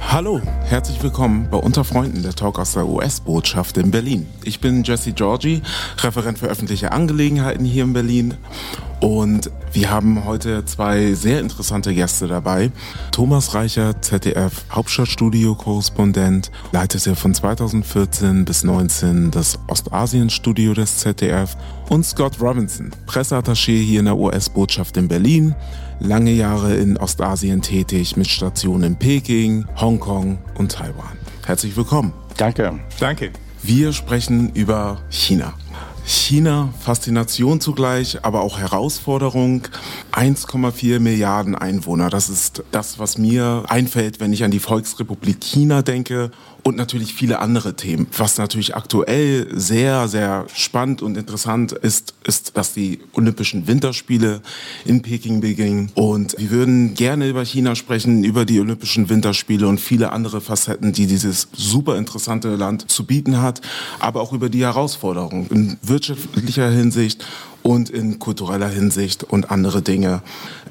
Hallo, herzlich willkommen bei Unter Freunden, der Talk aus der US-Botschaft in Berlin. Ich bin Jesse Georgi, Referent für öffentliche Angelegenheiten hier in Berlin. Und wir haben heute zwei sehr interessante Gäste dabei. Thomas Reicher, ZDF Hauptstadtstudio-Korrespondent, leitete von 2014 bis 2019 das Ostasien-Studio des ZDF. Und Scott Robinson, Presseattaché hier in der US-Botschaft in Berlin lange Jahre in Ostasien tätig mit Stationen in Peking, Hongkong und Taiwan. Herzlich willkommen. Danke. Danke. Wir sprechen über China. China, Faszination zugleich, aber auch Herausforderung. 1,4 Milliarden Einwohner, das ist das, was mir einfällt, wenn ich an die Volksrepublik China denke und natürlich viele andere Themen. Was natürlich aktuell sehr, sehr spannend und interessant ist, ist, dass die Olympischen Winterspiele in Peking beginnen. Und wir würden gerne über China sprechen, über die Olympischen Winterspiele und viele andere Facetten, die dieses super interessante Land zu bieten hat, aber auch über die Herausforderungen wirtschaftlicher Hinsicht und in kultureller Hinsicht und andere Dinge.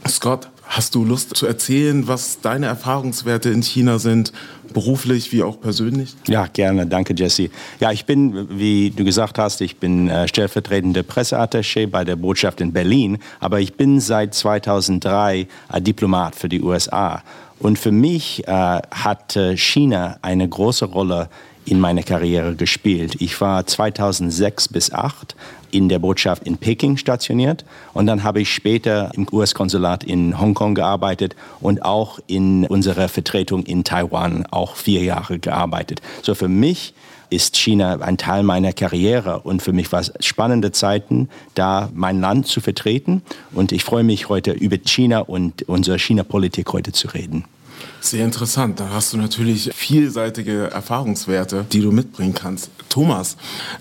Scott, Hast du Lust zu erzählen, was deine Erfahrungswerte in China sind, beruflich wie auch persönlich? Ja, gerne. Danke, Jesse. Ja, ich bin, wie du gesagt hast, ich bin äh, stellvertretende Presseattaché bei der Botschaft in Berlin, aber ich bin seit 2003 äh, Diplomat für die USA. Und für mich äh, hat äh, China eine große Rolle in meiner Karriere gespielt. Ich war 2006 bis 2008 in der Botschaft in Peking stationiert und dann habe ich später im US-Konsulat in Hongkong gearbeitet und auch in unserer Vertretung in Taiwan auch vier Jahre gearbeitet. So für mich ist China ein Teil meiner Karriere und für mich war es spannende Zeiten, da mein Land zu vertreten und ich freue mich heute über China und unsere China-Politik heute zu reden. Sehr interessant. Da hast du natürlich vielseitige Erfahrungswerte, die du mitbringen kannst. Thomas,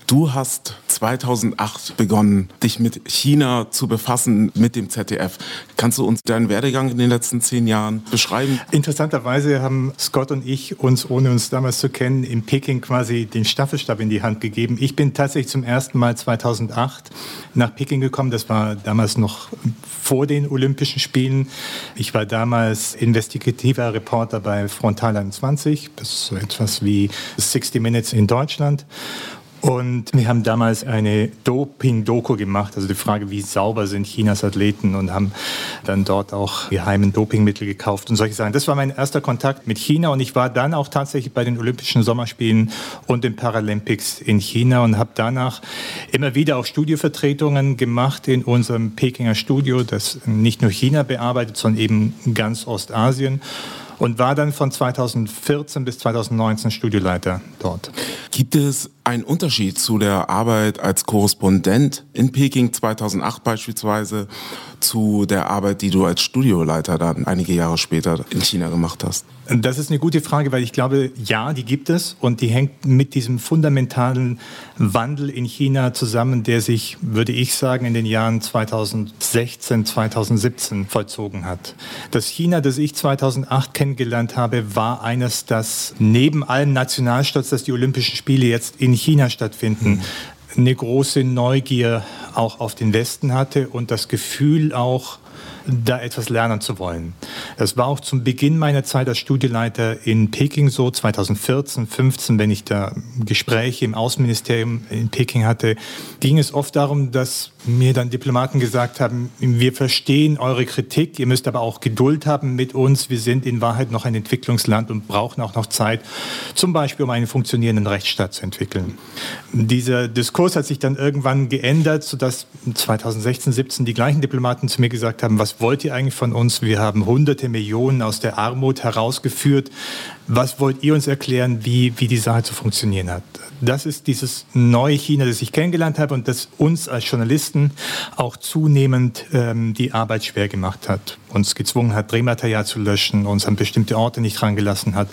du hast 2008 begonnen, dich mit China zu befassen, mit dem ZDF. Kannst du uns deinen Werdegang in den letzten zehn Jahren beschreiben? Interessanterweise haben Scott und ich uns, ohne uns damals zu kennen, in Peking quasi den Staffelstab in die Hand gegeben. Ich bin tatsächlich zum ersten Mal 2008 nach Peking gekommen. Das war damals noch vor den Olympischen Spielen. Ich war damals investigativer Reporter bei Frontal 21. Das ist so etwas wie 60 Minutes in Deutschland. Und wir haben damals eine Doping-Doku gemacht, also die Frage, wie sauber sind Chinas Athleten und haben dann dort auch geheimen Dopingmittel gekauft und solche Sachen. Das war mein erster Kontakt mit China und ich war dann auch tatsächlich bei den Olympischen Sommerspielen und den Paralympics in China und habe danach immer wieder auch Studiovertretungen gemacht in unserem Pekinger Studio, das nicht nur China bearbeitet, sondern eben ganz Ostasien und war dann von 2014 bis 2019 Studioleiter dort. Gibt es einen Unterschied zu der Arbeit als Korrespondent in Peking 2008 beispielsweise zu der Arbeit, die du als Studioleiter dann einige Jahre später in China gemacht hast? Das ist eine gute Frage, weil ich glaube, ja, die gibt es und die hängt mit diesem fundamentalen Wandel in China zusammen, der sich, würde ich sagen, in den Jahren 2016, 2017 vollzogen hat. Das China, das ich 2008 kennengelernt habe, war eines, das neben allem Nationalstolz, dass die Olympischen Spiele jetzt in China stattfinden, mhm eine große Neugier auch auf den Westen hatte und das Gefühl auch, da etwas lernen zu wollen. Das war auch zum Beginn meiner Zeit als Studieleiter in Peking so, 2014, 15, wenn ich da Gespräche im Außenministerium in Peking hatte, ging es oft darum, dass mir dann Diplomaten gesagt haben, wir verstehen eure Kritik, ihr müsst aber auch Geduld haben mit uns, wir sind in Wahrheit noch ein Entwicklungsland und brauchen auch noch Zeit, zum Beispiel um einen funktionierenden Rechtsstaat zu entwickeln. Dieser Diskurs hat sich dann irgendwann geändert, sodass 2016, 17 die gleichen Diplomaten zu mir gesagt haben, was was wollt ihr eigentlich von uns? Wir haben hunderte Millionen aus der Armut herausgeführt. Was wollt ihr uns erklären, wie, wie die Sache zu funktionieren hat? Das ist dieses neue China, das ich kennengelernt habe und das uns als Journalisten auch zunehmend ähm, die Arbeit schwer gemacht hat. Uns gezwungen hat, Drehmaterial zu löschen, uns an bestimmte Orte nicht rangelassen hat.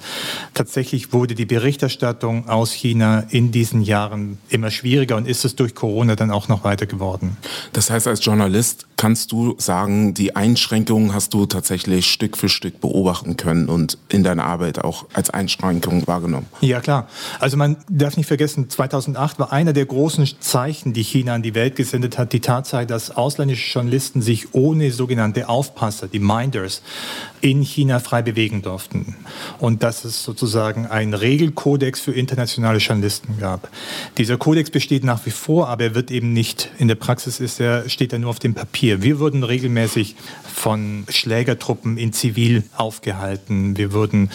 Tatsächlich wurde die Berichterstattung aus China in diesen Jahren immer schwieriger und ist es durch Corona dann auch noch weiter geworden. Das heißt, als Journalist kannst du sagen, die Einschränkungen hast du tatsächlich Stück für Stück beobachten können und in deiner Arbeit auch als Einschränkung wahrgenommen. Ja, klar. Also man darf nicht vergessen, 2008 war einer der großen Zeichen, die China an die Welt gesendet hat, die Tatsache, dass ausländische Journalisten sich ohne sogenannte Aufpasser, die Minders, in China frei bewegen durften. Und dass es sozusagen einen Regelkodex für internationale Journalisten gab. Dieser Kodex besteht nach wie vor, aber er wird eben nicht, in der Praxis ist er, steht er nur auf dem Papier. Wir wurden regelmäßig von Schlägertruppen in Zivil aufgehalten. Wir wurden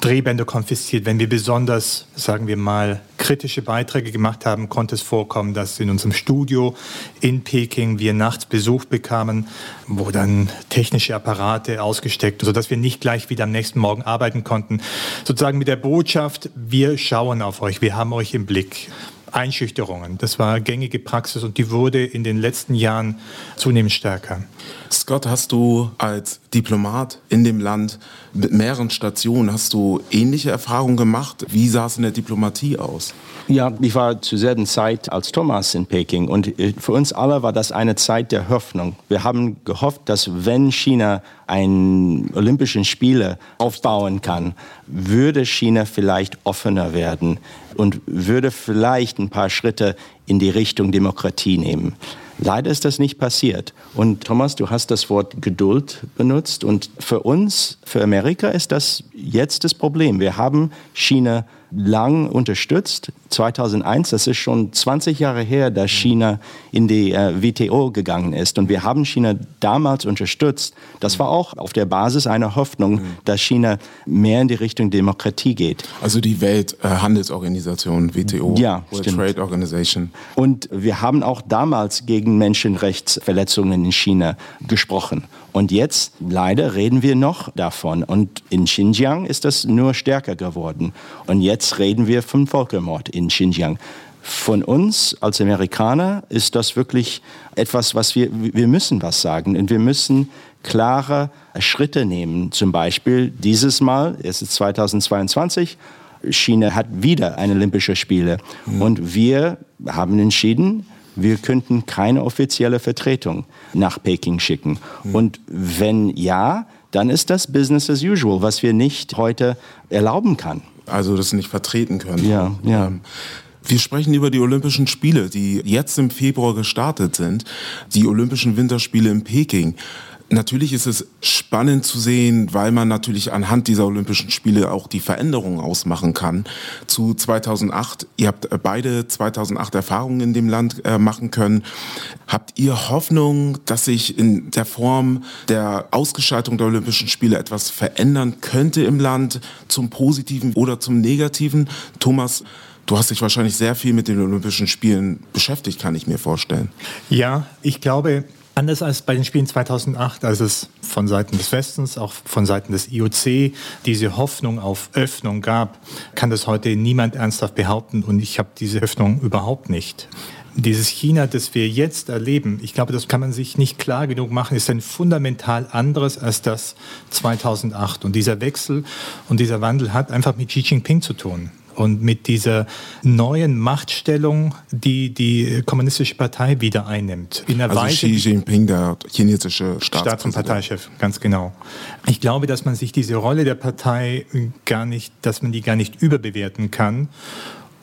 Drehbänder konfisziert. Wenn wir besonders, sagen wir mal, kritische Beiträge gemacht haben, konnte es vorkommen, dass in unserem Studio in Peking wir nachts Besuch bekamen, wo dann technische Apparate ausgesteckt, sodass wir nicht gleich wieder am nächsten Morgen arbeiten konnten. Sozusagen mit der Botschaft, wir schauen auf euch, wir haben euch im Blick. Einschüchterungen. Das war gängige Praxis und die wurde in den letzten Jahren zunehmend stärker. Scott, hast du als Diplomat in dem Land mit mehreren Stationen, hast du ähnliche Erfahrungen gemacht? Wie sah es in der Diplomatie aus? Ja, ich war zur selben Zeit als Thomas in Peking und äh, für uns alle war das eine Zeit der Hoffnung. Wir haben gehofft, dass wenn China ein Olympischen Spiele aufbauen kann, würde China vielleicht offener werden und würde vielleicht ein paar Schritte in die Richtung Demokratie nehmen. Leider ist das nicht passiert. Und Thomas, du hast das Wort Geduld benutzt. Und für uns, für Amerika, ist das jetzt das Problem. Wir haben China lang unterstützt. 2001, das ist schon 20 Jahre her, dass China in die äh, WTO gegangen ist. Und wir haben China damals unterstützt. Das war auch auf der Basis einer Hoffnung, mhm. dass China mehr in die Richtung Demokratie geht. Also die Welthandelsorganisation, äh, WTO, ja, World stimmt. Trade Organization. Und wir haben auch damals gegen Menschenrechtsverletzungen in China gesprochen. Und jetzt leider reden wir noch davon. Und in Xinjiang ist das nur stärker geworden. Und jetzt reden wir vom Völkermord in Xinjiang. Von uns als Amerikaner ist das wirklich etwas, was wir, wir müssen was sagen. Und wir müssen klare Schritte nehmen. Zum Beispiel dieses Mal, es ist 2022, China hat wieder eine Olympische Spiele. Mhm. Und wir haben entschieden, wir könnten keine offizielle Vertretung nach Peking schicken. Mhm. Und wenn ja, dann ist das Business as usual, was wir nicht heute erlauben kann. Also das nicht vertreten können. Ja, ja. Ähm, wir sprechen über die Olympischen Spiele, die jetzt im Februar gestartet sind. Die Olympischen Winterspiele in Peking. Natürlich ist es spannend zu sehen, weil man natürlich anhand dieser Olympischen Spiele auch die Veränderungen ausmachen kann. Zu 2008, ihr habt äh, beide 2008 Erfahrungen in dem Land äh, machen können. Habt ihr Hoffnung, dass sich in der Form der Ausgestaltung der Olympischen Spiele etwas verändern könnte im Land zum Positiven oder zum Negativen? Thomas, Du hast dich wahrscheinlich sehr viel mit den Olympischen Spielen beschäftigt, kann ich mir vorstellen. Ja, ich glaube, Anders als bei den Spielen 2008, als es von Seiten des Westens, auch von Seiten des IOC diese Hoffnung auf Öffnung gab, kann das heute niemand ernsthaft behaupten und ich habe diese Öffnung überhaupt nicht. Dieses China, das wir jetzt erleben, ich glaube, das kann man sich nicht klar genug machen, ist ein fundamental anderes als das 2008. Und dieser Wechsel und dieser Wandel hat einfach mit Xi Jinping zu tun und mit dieser neuen Machtstellung, die die kommunistische Partei wieder einnimmt. In der also Weise, Xi Jinping, der chinesische Staats- und Parteichef, ganz genau. Ich glaube, dass man sich diese Rolle der Partei gar nicht, dass man die gar nicht überbewerten kann.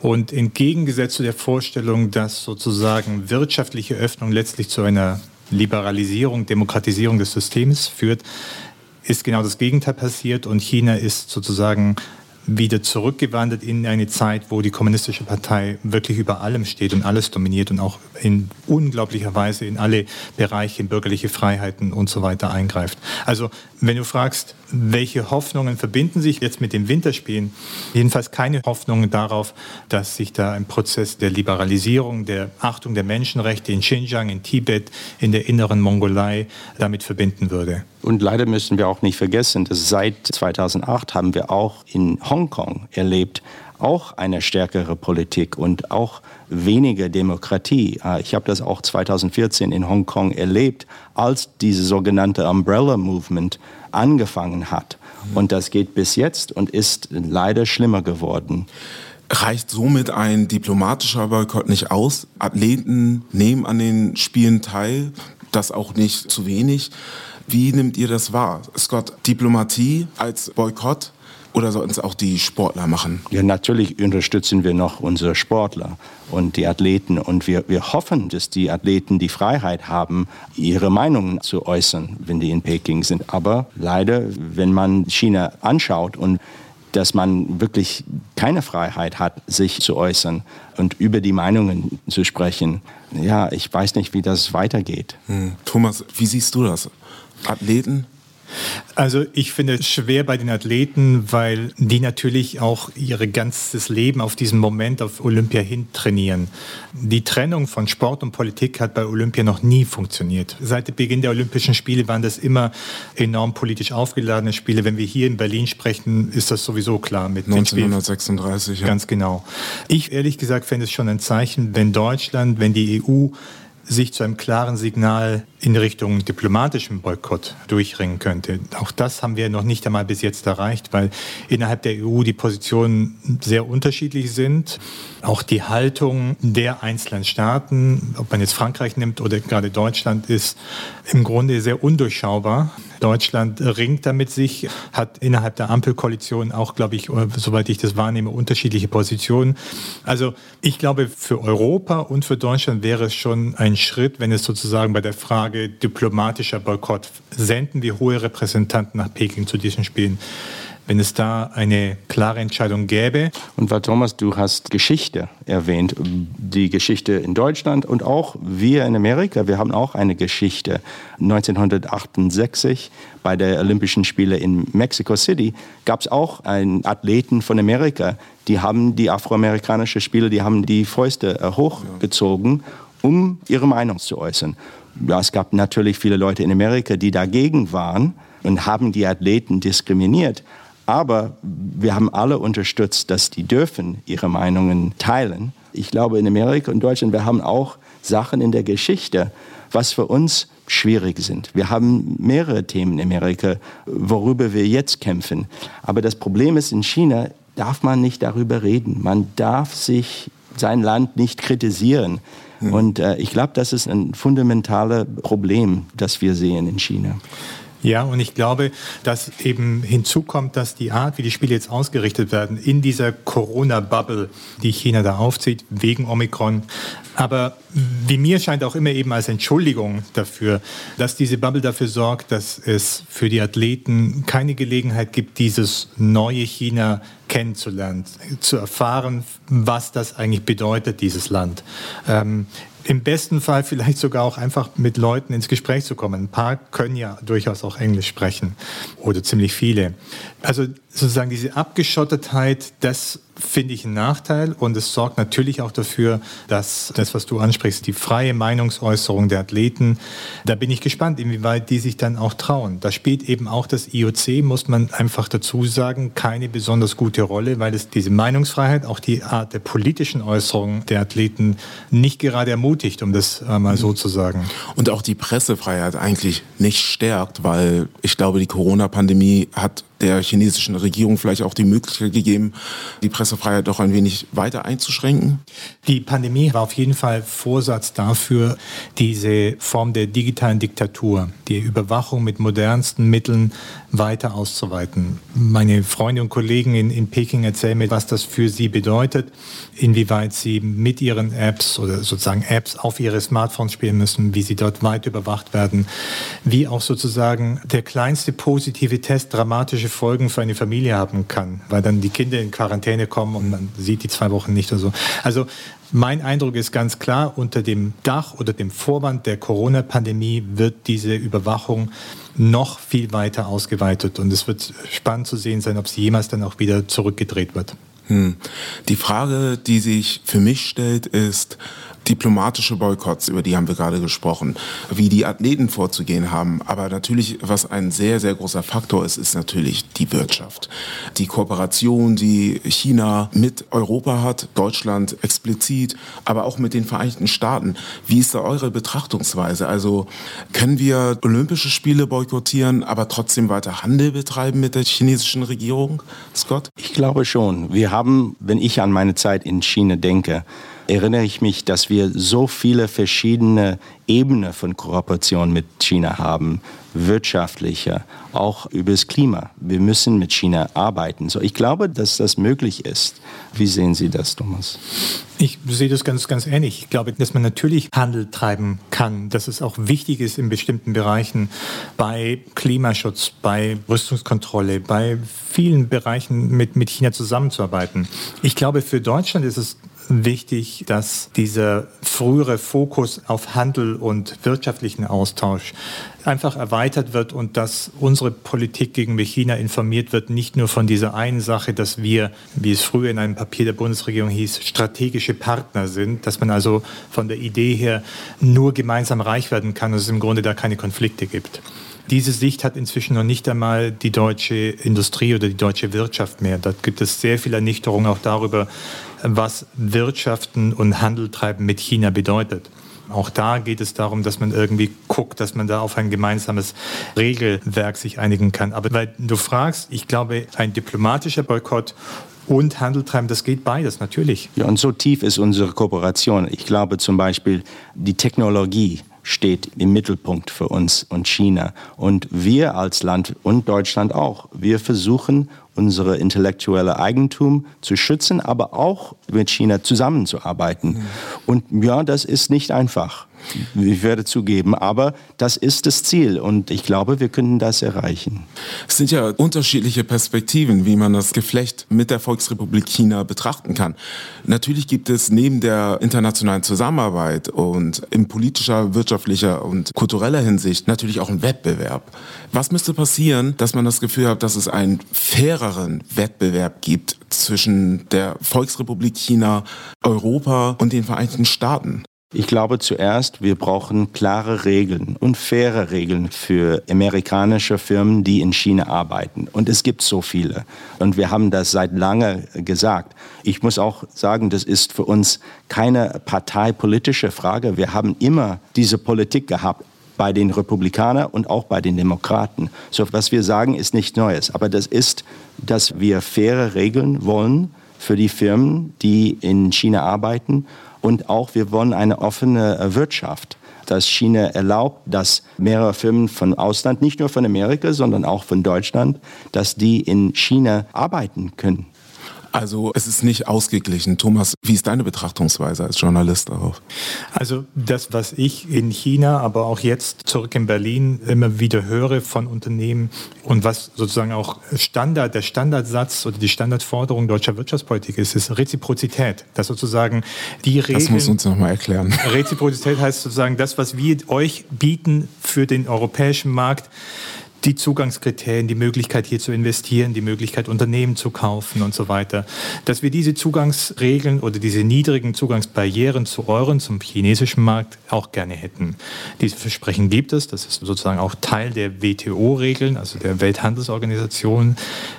Und entgegengesetzt zu der Vorstellung, dass sozusagen wirtschaftliche Öffnung letztlich zu einer Liberalisierung, Demokratisierung des Systems führt, ist genau das Gegenteil passiert und China ist sozusagen wieder zurückgewandert in eine Zeit, wo die Kommunistische Partei wirklich über allem steht und alles dominiert und auch in unglaublicher Weise in alle Bereiche, in bürgerliche Freiheiten und so weiter eingreift. Also wenn du fragst, welche Hoffnungen verbinden sich jetzt mit den Winterspielen, jedenfalls keine Hoffnungen darauf, dass sich da ein Prozess der Liberalisierung, der Achtung der Menschenrechte in Xinjiang, in Tibet, in der inneren Mongolei damit verbinden würde. Und leider müssen wir auch nicht vergessen, dass seit 2008 haben wir auch in Hongkong erlebt, auch eine stärkere Politik und auch weniger Demokratie. Äh, ich habe das auch 2014 in Hongkong erlebt, als diese sogenannte Umbrella Movement angefangen hat. Und das geht bis jetzt und ist leider schlimmer geworden. Reicht somit ein diplomatischer Boykott nicht aus? Athleten nehmen an den Spielen teil, das auch nicht zu wenig. Wie nimmt ihr das wahr? Scott, Diplomatie als Boykott oder sollten es auch die Sportler machen? Ja, natürlich unterstützen wir noch unsere Sportler und die Athleten. Und wir, wir hoffen, dass die Athleten die Freiheit haben, ihre Meinungen zu äußern, wenn die in Peking sind. Aber leider, wenn man China anschaut und dass man wirklich keine Freiheit hat, sich zu äußern und über die Meinungen zu sprechen. Ja, ich weiß nicht, wie das weitergeht. Hm. Thomas, wie siehst du das? Athleten also ich finde es schwer bei den Athleten, weil die natürlich auch ihr ganzes Leben auf diesen Moment auf Olympia hin trainieren. Die Trennung von Sport und Politik hat bei Olympia noch nie funktioniert. Seit Beginn der Olympischen Spiele waren das immer enorm politisch aufgeladene Spiele. Wenn wir hier in Berlin sprechen, ist das sowieso klar mit 1936. Ja. Ganz genau. Ich ehrlich gesagt fände es schon ein Zeichen, wenn Deutschland, wenn die EU sich zu einem klaren Signal in Richtung diplomatischem Boykott durchringen könnte. Auch das haben wir noch nicht einmal bis jetzt erreicht, weil innerhalb der EU die Positionen sehr unterschiedlich sind. Auch die Haltung der einzelnen Staaten, ob man jetzt Frankreich nimmt oder gerade Deutschland, ist im Grunde sehr undurchschaubar. Deutschland ringt damit sich, hat innerhalb der Ampelkoalition auch, glaube ich, soweit ich das wahrnehme, unterschiedliche Positionen. Also ich glaube, für Europa und für Deutschland wäre es schon ein Schritt, wenn es sozusagen bei der Frage diplomatischer Boykott, senden wir hohe Repräsentanten nach Peking zu diesen Spielen, wenn es da eine klare Entscheidung gäbe. Und weil Thomas, du hast Geschichte erwähnt, die Geschichte in Deutschland und auch wir in Amerika, wir haben auch eine Geschichte. 1968 bei der Olympischen Spiele in Mexico City gab es auch einen Athleten von Amerika, die haben die afroamerikanische Spiele, die haben die Fäuste äh, hochgezogen, um ihre Meinung zu äußern. Es gab natürlich viele Leute in Amerika, die dagegen waren und haben die Athleten diskriminiert. Aber wir haben alle unterstützt, dass die dürfen ihre Meinungen teilen. Ich glaube, in Amerika und Deutschland, wir haben auch Sachen in der Geschichte, was für uns schwierig sind. Wir haben mehrere Themen in Amerika, worüber wir jetzt kämpfen. Aber das Problem ist, in China darf man nicht darüber reden. Man darf sich sein Land nicht kritisieren. Hm. Und äh, ich glaube, das ist ein fundamentales Problem, das wir sehen in China. Ja, und ich glaube, dass eben hinzukommt, dass die Art, wie die Spiele jetzt ausgerichtet werden, in dieser Corona-Bubble, die China da aufzieht, wegen Omikron, aber wie mir scheint auch immer eben als Entschuldigung dafür, dass diese Bubble dafür sorgt, dass es für die Athleten keine Gelegenheit gibt, dieses neue China kennenzulernen, zu erfahren, was das eigentlich bedeutet, dieses Land. Ähm, im besten Fall vielleicht sogar auch einfach mit Leuten ins Gespräch zu kommen. Ein paar können ja durchaus auch Englisch sprechen oder ziemlich viele. Also sozusagen diese Abgeschottetheit, das finde ich ein Nachteil und es sorgt natürlich auch dafür, dass das, was du ansprichst, die freie Meinungsäußerung der Athleten, da bin ich gespannt, inwieweit die sich dann auch trauen. Da spielt eben auch das IOC, muss man einfach dazu sagen, keine besonders gute Rolle, weil es diese Meinungsfreiheit, auch die Art der politischen Äußerung der Athleten nicht gerade ermutigt, um das äh, mal so zu sagen. Und auch die Pressefreiheit eigentlich nicht stärkt, weil ich glaube, die Corona-Pandemie hat der chinesischen Regierung vielleicht auch die Möglichkeit gegeben, die Pressefreiheit doch ein wenig weiter einzuschränken? Die Pandemie war auf jeden Fall Vorsatz dafür, diese Form der digitalen Diktatur, die Überwachung mit modernsten Mitteln weiter auszuweiten. Meine Freunde und Kollegen in, in Peking erzählen mir, was das für sie bedeutet, inwieweit sie mit ihren Apps oder sozusagen Apps auf ihre Smartphones spielen müssen, wie sie dort weit überwacht werden, wie auch sozusagen der kleinste positive Test dramatische Folgen für eine Familie haben kann, weil dann die Kinder in Quarantäne kommen und man sieht die zwei Wochen nicht oder so. Also mein Eindruck ist ganz klar, unter dem Dach oder dem Vorwand der Corona-Pandemie wird diese Überwachung noch viel weiter ausgeweitet. Und es wird spannend zu sehen sein, ob sie jemals dann auch wieder zurückgedreht wird. Hm. Die Frage, die sich für mich stellt, ist, diplomatische Boykotts, über die haben wir gerade gesprochen, wie die Athleten vorzugehen haben. Aber natürlich, was ein sehr, sehr großer Faktor ist, ist natürlich die Wirtschaft. Die Kooperation, die China mit Europa hat, Deutschland explizit, aber auch mit den Vereinigten Staaten. Wie ist da eure Betrachtungsweise? Also können wir Olympische Spiele boykottieren, aber trotzdem weiter Handel betreiben mit der chinesischen Regierung, Scott? Ich glaube schon. Wir haben, wenn ich an meine Zeit in China denke, erinnere ich mich, dass wir so viele verschiedene Ebenen von Kooperation mit China haben, wirtschaftliche, auch über das Klima. Wir müssen mit China arbeiten. So, ich glaube, dass das möglich ist. Wie sehen Sie das, Thomas? Ich sehe das ganz, ganz ähnlich. Ich glaube, dass man natürlich Handel treiben kann, dass es auch wichtig ist in bestimmten Bereichen bei Klimaschutz, bei Rüstungskontrolle, bei vielen Bereichen mit, mit China zusammenzuarbeiten. Ich glaube, für Deutschland ist es wichtig, dass dieser frühere Fokus auf Handel und wirtschaftlichen Austausch einfach erweitert wird und dass unsere Politik gegenüber China informiert wird, nicht nur von dieser einen Sache, dass wir, wie es früher in einem Papier der Bundesregierung hieß, strategische Partner sind, dass man also von der Idee her nur gemeinsam reich werden kann und es im Grunde da keine Konflikte gibt. Diese Sicht hat inzwischen noch nicht einmal die deutsche Industrie oder die deutsche Wirtschaft mehr. Da gibt es sehr viel Ernüchterung auch darüber, was Wirtschaften und Handel treiben mit China bedeutet. Auch da geht es darum, dass man irgendwie guckt, dass man da auf ein gemeinsames Regelwerk sich einigen kann. Aber weil du fragst, ich glaube, ein diplomatischer Boykott und Handel treiben, das geht beides, natürlich. Ja, und so tief ist unsere Kooperation. Ich glaube zum Beispiel, die Technologie steht im Mittelpunkt für uns und China. Und wir als Land und Deutschland auch, wir versuchen unsere intellektuelle Eigentum zu schützen, aber auch mit China zusammenzuarbeiten. Und ja, das ist nicht einfach. Ich werde zugeben, aber das ist das Ziel und ich glaube, wir können das erreichen. Es sind ja unterschiedliche Perspektiven, wie man das Geflecht mit der Volksrepublik China betrachten kann. Natürlich gibt es neben der internationalen Zusammenarbeit und in politischer, wirtschaftlicher und kultureller Hinsicht natürlich auch einen Wettbewerb. Was müsste passieren, dass man das Gefühl hat, dass es einen faireren Wettbewerb gibt zwischen der Volksrepublik China, Europa und den Vereinigten Staaten? Ich glaube zuerst, wir brauchen klare Regeln und faire Regeln für amerikanische Firmen, die in China arbeiten. Und es gibt so viele. Und wir haben das seit lange gesagt. Ich muss auch sagen, das ist für uns keine parteipolitische Frage. Wir haben immer diese Politik gehabt bei den Republikanern und auch bei den Demokraten. So was wir sagen, ist nicht Neues. Aber das ist, dass wir faire Regeln wollen für die Firmen, die in China arbeiten und auch wir wollen eine offene äh, Wirtschaft dass China erlaubt, dass mehrere Firmen von Ausland, nicht nur von Amerika, sondern auch von Deutschland, dass die in China arbeiten können. Also es ist nicht ausgeglichen. Thomas, wie ist deine Betrachtungsweise als Journalist darauf? Also das, was ich in China, aber auch jetzt zurück in Berlin immer wieder höre von Unternehmen und was sozusagen auch Standard, der Standardsatz oder die Standardforderung deutscher Wirtschaftspolitik ist, ist Reziprozität. Das sozusagen die Regeln. Das muss uns nochmal erklären. Reziprozität heißt sozusagen das, was wir euch bieten für den europäischen Markt die Zugangskriterien, die Möglichkeit hier zu investieren, die Möglichkeit Unternehmen zu kaufen und so weiter, dass wir diese Zugangsregeln oder diese niedrigen Zugangsbarrieren zu euren, zum chinesischen Markt auch gerne hätten. Diese Versprechen gibt es, das ist sozusagen auch Teil der WTO-Regeln, also der Welthandelsorganisation,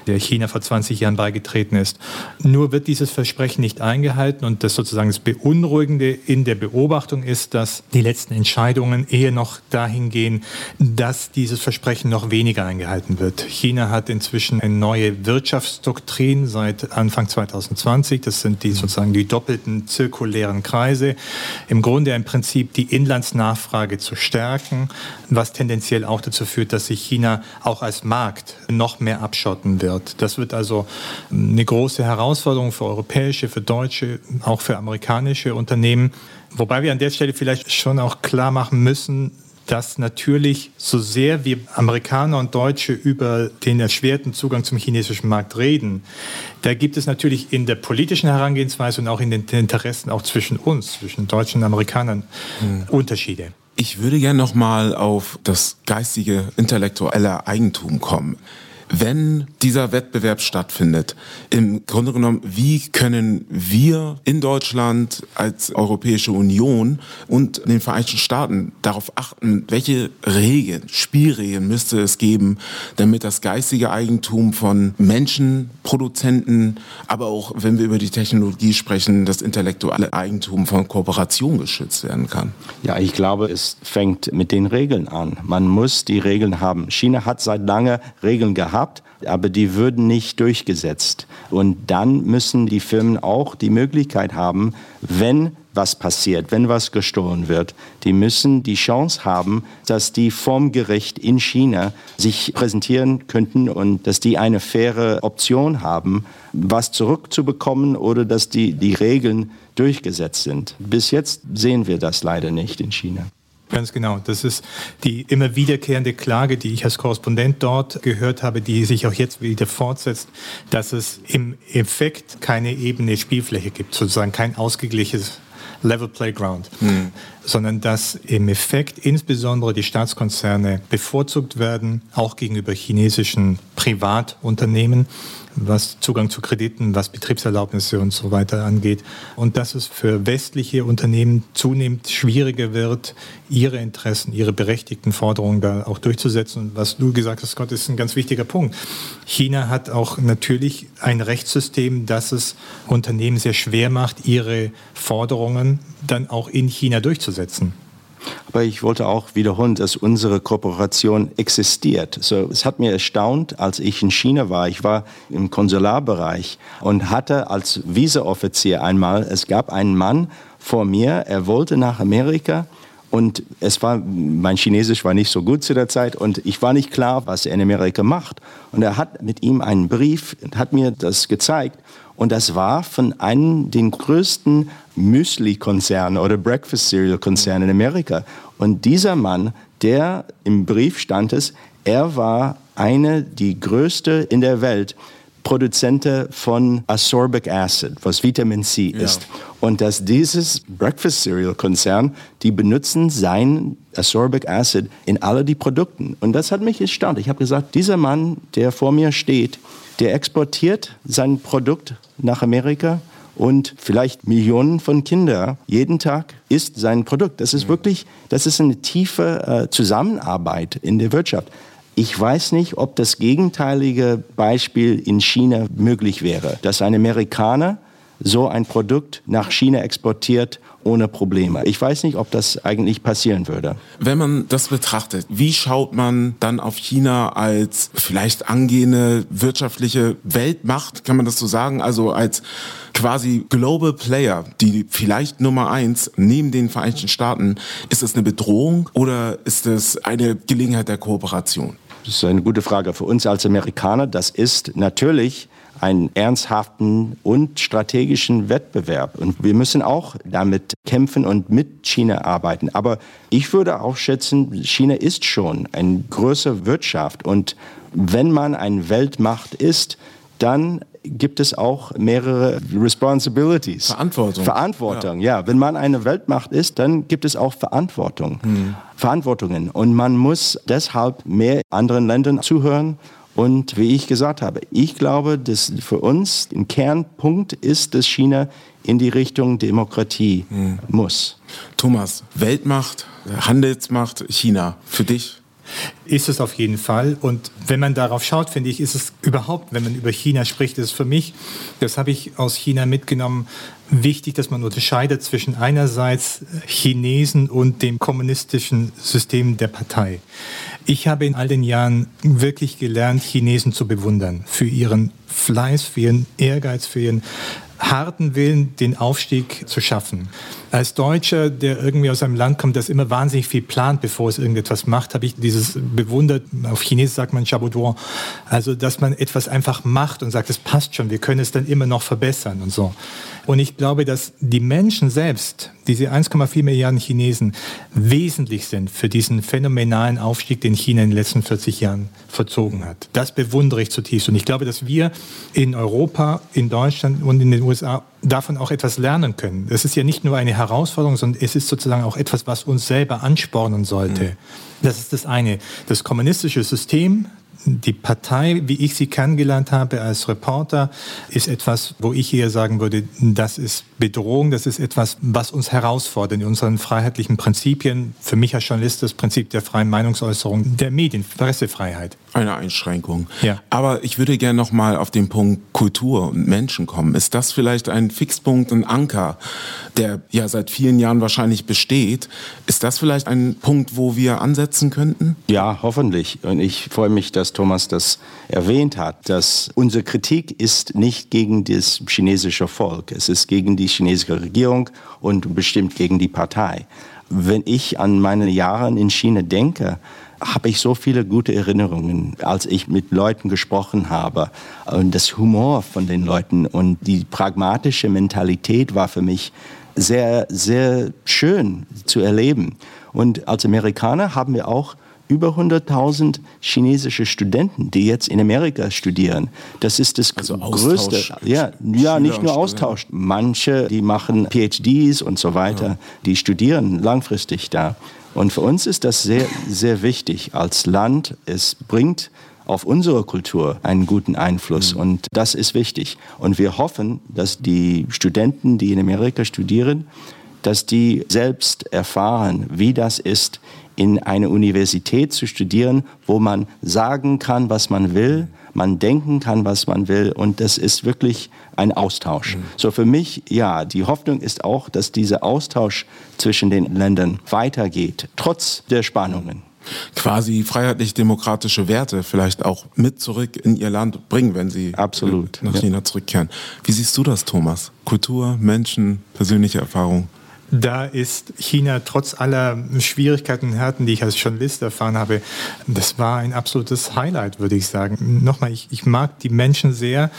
der China vor 20 Jahren beigetreten ist. Nur wird dieses Versprechen nicht eingehalten und das sozusagen das Beunruhigende in der Beobachtung ist, dass die letzten Entscheidungen eher noch dahin gehen, dass dieses Versprechen noch weniger eingehalten wird. China hat inzwischen eine neue Wirtschaftsdoktrin seit Anfang 2020. Das sind die sozusagen die doppelten zirkulären Kreise. Im Grunde im Prinzip die Inlandsnachfrage zu stärken, was tendenziell auch dazu führt, dass sich China auch als Markt noch mehr abschotten wird. Das wird also eine große Herausforderung für europäische, für deutsche, auch für amerikanische Unternehmen. Wobei wir an der Stelle vielleicht schon auch klar machen müssen, dass natürlich so sehr wir Amerikaner und Deutsche über den erschwerten Zugang zum chinesischen Markt reden, da gibt es natürlich in der politischen Herangehensweise und auch in den Interessen auch zwischen uns, zwischen Deutschen und Amerikanern, mhm. Unterschiede. Ich würde gerne noch mal auf das geistige, intellektuelle Eigentum kommen wenn dieser Wettbewerb stattfindet, im Grunde genommen, wie können wir in Deutschland als Europäische Union und den Vereinigten Staaten darauf achten, welche Regeln, Spielregeln müsste es geben, damit das geistige Eigentum von Menschen, Produzenten, aber auch, wenn wir über die Technologie sprechen, das intellektuelle Eigentum von Kooperationen geschützt werden kann? Ja, ich glaube, es fängt mit den Regeln an. Man muss die Regeln haben. China hat seit lange Regeln gehabt gehabt, aber die würden nicht durchgesetzt. Und dann müssen die Firmen auch die Möglichkeit haben, wenn was passiert, wenn was gestohlen wird, die müssen die Chance haben, dass die vom Gericht in China sich präsentieren könnten und dass die eine faire Option haben, was zurückzubekommen oder dass die, die Regeln durchgesetzt sind. Bis jetzt sehen wir das leider nicht in China. Ganz genau. Das ist die immer wiederkehrende Klage, die ich als Korrespondent dort gehört habe, die sich auch jetzt wieder fortsetzt, dass es im Effekt keine ebene Spielfläche gibt, sozusagen kein ausgeglichenes Level Playground, mhm. sondern dass im Effekt insbesondere die Staatskonzerne bevorzugt werden, auch gegenüber chinesischen Privatunternehmen was Zugang zu Krediten, was Betriebserlaubnisse und so weiter angeht. Und dass es für westliche Unternehmen zunehmend schwieriger wird, ihre Interessen, ihre berechtigten Forderungen da auch durchzusetzen. Und was du gesagt hast, Scott, ist ein ganz wichtiger Punkt. China hat auch natürlich ein Rechtssystem, das es Unternehmen sehr schwer macht, ihre Forderungen dann auch in China durchzusetzen. Aber ich wollte auch wiederholen, dass unsere Kooperation existiert. So, es hat mir erstaunt, als ich in China war. Ich war im Konsularbereich und hatte als Visaoffizier einmal, es gab einen Mann vor mir, er wollte nach Amerika und es war, mein Chinesisch war nicht so gut zu der Zeit und ich war nicht klar, was er in Amerika macht. Und er hat mit ihm einen Brief, hat mir das gezeigt und das war von einem den größten Müsli-Konzernen oder Breakfast Cereal-Konzernen in Amerika. Und dieser Mann, der im Brief stand es, er war eine, die größte in der Welt Produzente von Ascorbic Acid, was Vitamin C ist. Ja. Und dass dieses Breakfast Cereal Konzern, die benutzen sein Ascorbic Acid in alle die Produkten. Und das hat mich erstaunt. Ich habe gesagt, dieser Mann, der vor mir steht, der exportiert sein Produkt nach Amerika und vielleicht Millionen von Kindern jeden Tag isst sein Produkt. Das ist wirklich, das ist eine tiefe äh, Zusammenarbeit in der Wirtschaft. Ich weiß nicht, ob das gegenteilige Beispiel in China möglich wäre, dass ein Amerikaner so ein Produkt nach China exportiert ohne Probleme. Ich weiß nicht, ob das eigentlich passieren würde. Wenn man das betrachtet, wie schaut man dann auf China als vielleicht angehende wirtschaftliche Weltmacht, kann man das so sagen? Also als quasi Global Player, die vielleicht Nummer eins neben den Vereinigten Staaten. Ist es eine Bedrohung oder ist es eine Gelegenheit der Kooperation? Das ist eine gute Frage für uns als Amerikaner. Das ist natürlich einen ernsthaften und strategischen Wettbewerb. Und wir müssen auch damit kämpfen und mit China arbeiten. Aber ich würde auch schätzen, China ist schon eine größere Wirtschaft. Und wenn man eine Weltmacht ist, dann gibt es auch mehrere Responsibilities. Verantwortung. Verantwortung, ja. ja. Wenn man eine Weltmacht ist, dann gibt es auch Verantwortung. Hm. Verantwortungen. Und man muss deshalb mehr anderen Ländern zuhören und wie ich gesagt habe, ich glaube, dass für uns ein Kernpunkt ist, dass China in die Richtung Demokratie mhm. muss. Thomas, Weltmacht, Handelsmacht, China, für dich? Ist es auf jeden Fall. Und wenn man darauf schaut, finde ich, ist es überhaupt, wenn man über China spricht, ist es für mich, das habe ich aus China mitgenommen, wichtig, dass man unterscheidet zwischen einerseits Chinesen und dem kommunistischen System der Partei. Ich habe in all den Jahren wirklich gelernt, Chinesen zu bewundern für ihren Fleiß, für ihren Ehrgeiz, für ihren harten Willen, den Aufstieg zu schaffen. Als Deutscher, der irgendwie aus einem Land kommt, das immer wahnsinnig viel plant, bevor es irgendetwas macht, habe ich dieses bewundert, auf Chinesisch sagt man Chaboudoir, also dass man etwas einfach macht und sagt, es passt schon, wir können es dann immer noch verbessern und so. Und ich glaube, dass die Menschen selbst, diese 1,4 Milliarden Chinesen, wesentlich sind für diesen phänomenalen Aufstieg, den China in den letzten 40 Jahren verzogen hat. Das bewundere ich zutiefst. Und ich glaube, dass wir in Europa, in Deutschland und in den USA davon auch etwas lernen können. Das ist ja nicht nur eine Herausforderung, sondern es ist sozusagen auch etwas, was uns selber anspornen sollte. Mhm. Das ist das eine. Das kommunistische System, die Partei, wie ich sie kennengelernt habe als Reporter, ist etwas, wo ich eher sagen würde, das ist Bedrohung, das ist etwas, was uns herausfordert in unseren freiheitlichen Prinzipien. Für mich als Journalist das Prinzip der freien Meinungsäußerung, der Medien, Pressefreiheit. Eine Einschränkung. Ja. Aber ich würde gerne noch mal auf den Punkt Kultur und Menschen kommen. Ist das vielleicht ein Fixpunkt, ein Anker, der ja seit vielen Jahren wahrscheinlich besteht? Ist das vielleicht ein Punkt, wo wir ansetzen könnten? Ja, hoffentlich. Und ich freue mich, dass Thomas das erwähnt hat, dass unsere Kritik ist nicht gegen das chinesische Volk. Es ist gegen die chinesische Regierung und bestimmt gegen die Partei. Wenn ich an meine Jahre in China denke, habe ich so viele gute Erinnerungen, als ich mit Leuten gesprochen habe. Und das Humor von den Leuten und die pragmatische Mentalität war für mich sehr, sehr schön zu erleben. Und als Amerikaner haben wir auch über 100.000 chinesische Studenten, die jetzt in Amerika studieren. Das ist das also größte. Ja, ja, nicht nur Austausch. Manche, die machen PhDs und so weiter, ja. die studieren langfristig da. Und für uns ist das sehr, sehr wichtig als Land. Es bringt auf unsere Kultur einen guten Einfluss. Mhm. Und das ist wichtig. Und wir hoffen, dass die Studenten, die in Amerika studieren, dass die selbst erfahren, wie das ist, in einer Universität zu studieren, wo man sagen kann, was man will, man denken kann, was man will und das ist wirklich ein Austausch. Mhm. So für mich, ja, die Hoffnung ist auch, dass dieser Austausch zwischen den Ländern weitergeht, trotz der Spannungen quasi freiheitlich-demokratische Werte vielleicht auch mit zurück in ihr Land bringen, wenn sie Absolut, nach China ja. zurückkehren. Wie siehst du das, Thomas? Kultur, Menschen, persönliche Erfahrung? Da ist China trotz aller Schwierigkeiten und Härten, die ich als Journalist erfahren habe, das war ein absolutes Highlight, würde ich sagen. Nochmal, ich, ich mag die Menschen sehr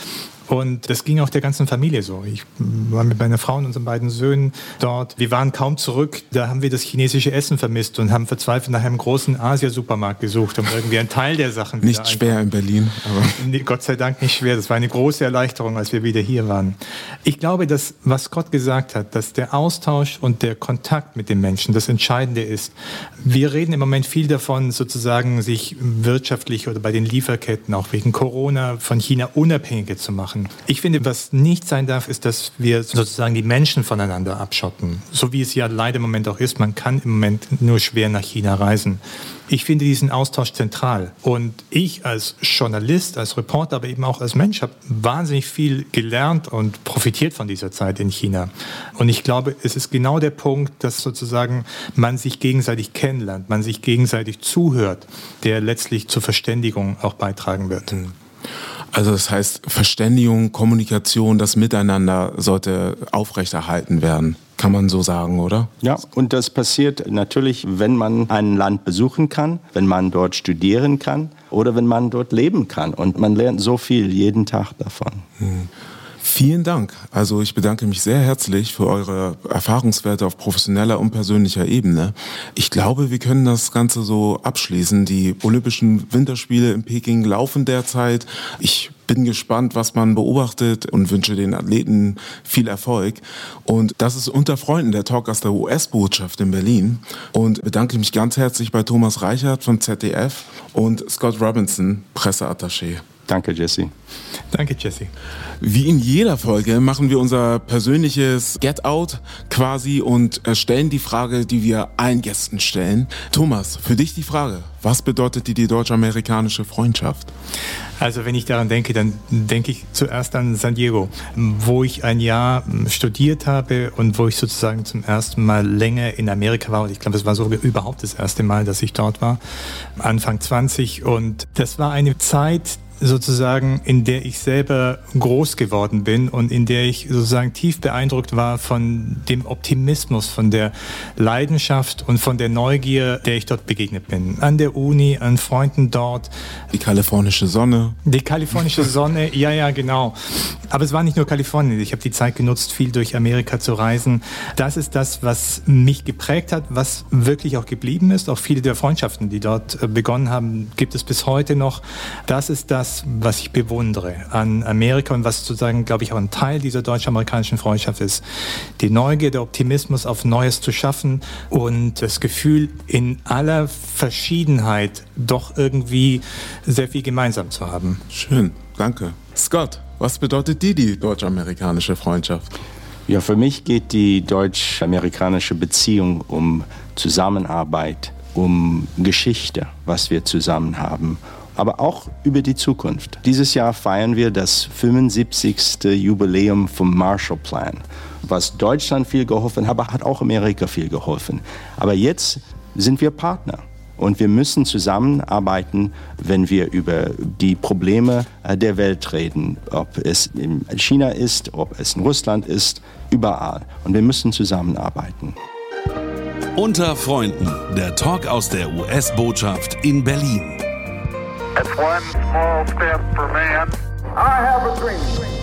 und das ging auch der ganzen Familie so. Ich war mit meiner Frau und unseren beiden Söhnen dort. Wir waren kaum zurück. Da haben wir das chinesische Essen vermisst und haben verzweifelt nach einem großen Asia-Supermarkt gesucht, um irgendwie einen Teil der Sachen Nicht einfach. schwer in Berlin. Aber Gott sei Dank nicht schwer. Das war eine große Erleichterung, als wir wieder hier waren. Ich glaube, dass, was Gott gesagt hat, dass der Austausch und der Kontakt mit den Menschen das Entscheidende ist. Wir reden im Moment viel davon, sozusagen sich wirtschaftlich oder bei den Lieferketten, auch wegen Corona, von China unabhängiger zu machen machen. Ich finde, was nicht sein darf, ist, dass wir sozusagen die Menschen voneinander abschotten. So wie es ja leider im Moment auch ist. Man kann im Moment nur schwer nach China reisen. Ich finde diesen Austausch zentral. Und ich als Journalist, als Reporter, aber eben auch als Mensch habe wahnsinnig viel gelernt und profitiert von dieser Zeit in China. Und ich glaube, es ist genau der Punkt, dass sozusagen man sich gegenseitig kennenlernt, man sich gegenseitig zuhört, der letztlich zur Verständigung auch beitragen wird. Mhm. Also das heißt, Verständigung, Kommunikation, das Miteinander sollte aufrechterhalten werden. Kann man so sagen, oder? Ja, und das passiert natürlich, wenn man ein Land besuchen kann, wenn man dort studieren kann oder wenn man dort leben kann. Und man lernt so viel jeden Tag davon. Hm. Vielen Dank. Also ich bedanke mich sehr herzlich für eure Erfahrungswerte auf professioneller und persönlicher Ebene. Ich glaube, wir können das Ganze so abschließen. Die Olympischen Winterspiele in Peking laufen derzeit. Ich bin gespannt, was man beobachtet und wünsche den Athleten viel Erfolg. Und das ist unter Freunden der Talk aus der US-Botschaft in Berlin. Und bedanke mich ganz herzlich bei Thomas Reichert vom ZDF und Scott Robinson, Presseattaché. Danke, Jesse. Danke, Jesse. Wie in jeder Folge machen wir unser persönliches Get-Out quasi und stellen die Frage, die wir allen Gästen stellen. Thomas, für dich die Frage. Was bedeutet dir die deutsch-amerikanische Freundschaft? Also wenn ich daran denke, dann denke ich zuerst an San Diego, wo ich ein Jahr studiert habe und wo ich sozusagen zum ersten Mal länger in Amerika war. Und ich glaube, es war sogar überhaupt das erste Mal, dass ich dort war, Anfang 20. Und das war eine Zeit, sozusagen, in der ich selber groß geworden bin und in der ich sozusagen tief beeindruckt war von dem Optimismus, von der Leidenschaft und von der Neugier, der ich dort begegnet bin. An der Uni, an Freunden dort. Die kalifornische Sonne. Die kalifornische Sonne, ja, ja, genau. Aber es war nicht nur Kalifornien. Ich habe die Zeit genutzt, viel durch Amerika zu reisen. Das ist das, was mich geprägt hat, was wirklich auch geblieben ist. Auch viele der Freundschaften, die dort äh, begonnen haben, gibt es bis heute noch. Das ist das, was ich bewundere an Amerika und was sozusagen, glaube ich, auch ein Teil dieser deutsch-amerikanischen Freundschaft ist. Die Neugier, der Optimismus auf Neues zu schaffen und das Gefühl, in aller Verschiedenheit doch irgendwie sehr viel gemeinsam zu haben. Schön, danke. Scott, was bedeutet dir die deutsch-amerikanische Freundschaft? Ja, für mich geht die deutsch-amerikanische Beziehung um Zusammenarbeit, um Geschichte, was wir zusammen haben, aber auch über die Zukunft. Dieses Jahr feiern wir das 75. Jubiläum vom Marshall Plan. Was Deutschland viel geholfen hat, hat auch Amerika viel geholfen. Aber jetzt sind wir Partner. Und wir müssen zusammenarbeiten, wenn wir über die Probleme äh, der Welt reden. Ob es in China ist, ob es in Russland ist, überall. Und wir müssen zusammenarbeiten. Unter Freunden, der Talk aus der US-Botschaft in Berlin. It's one small step for man. I have a dream.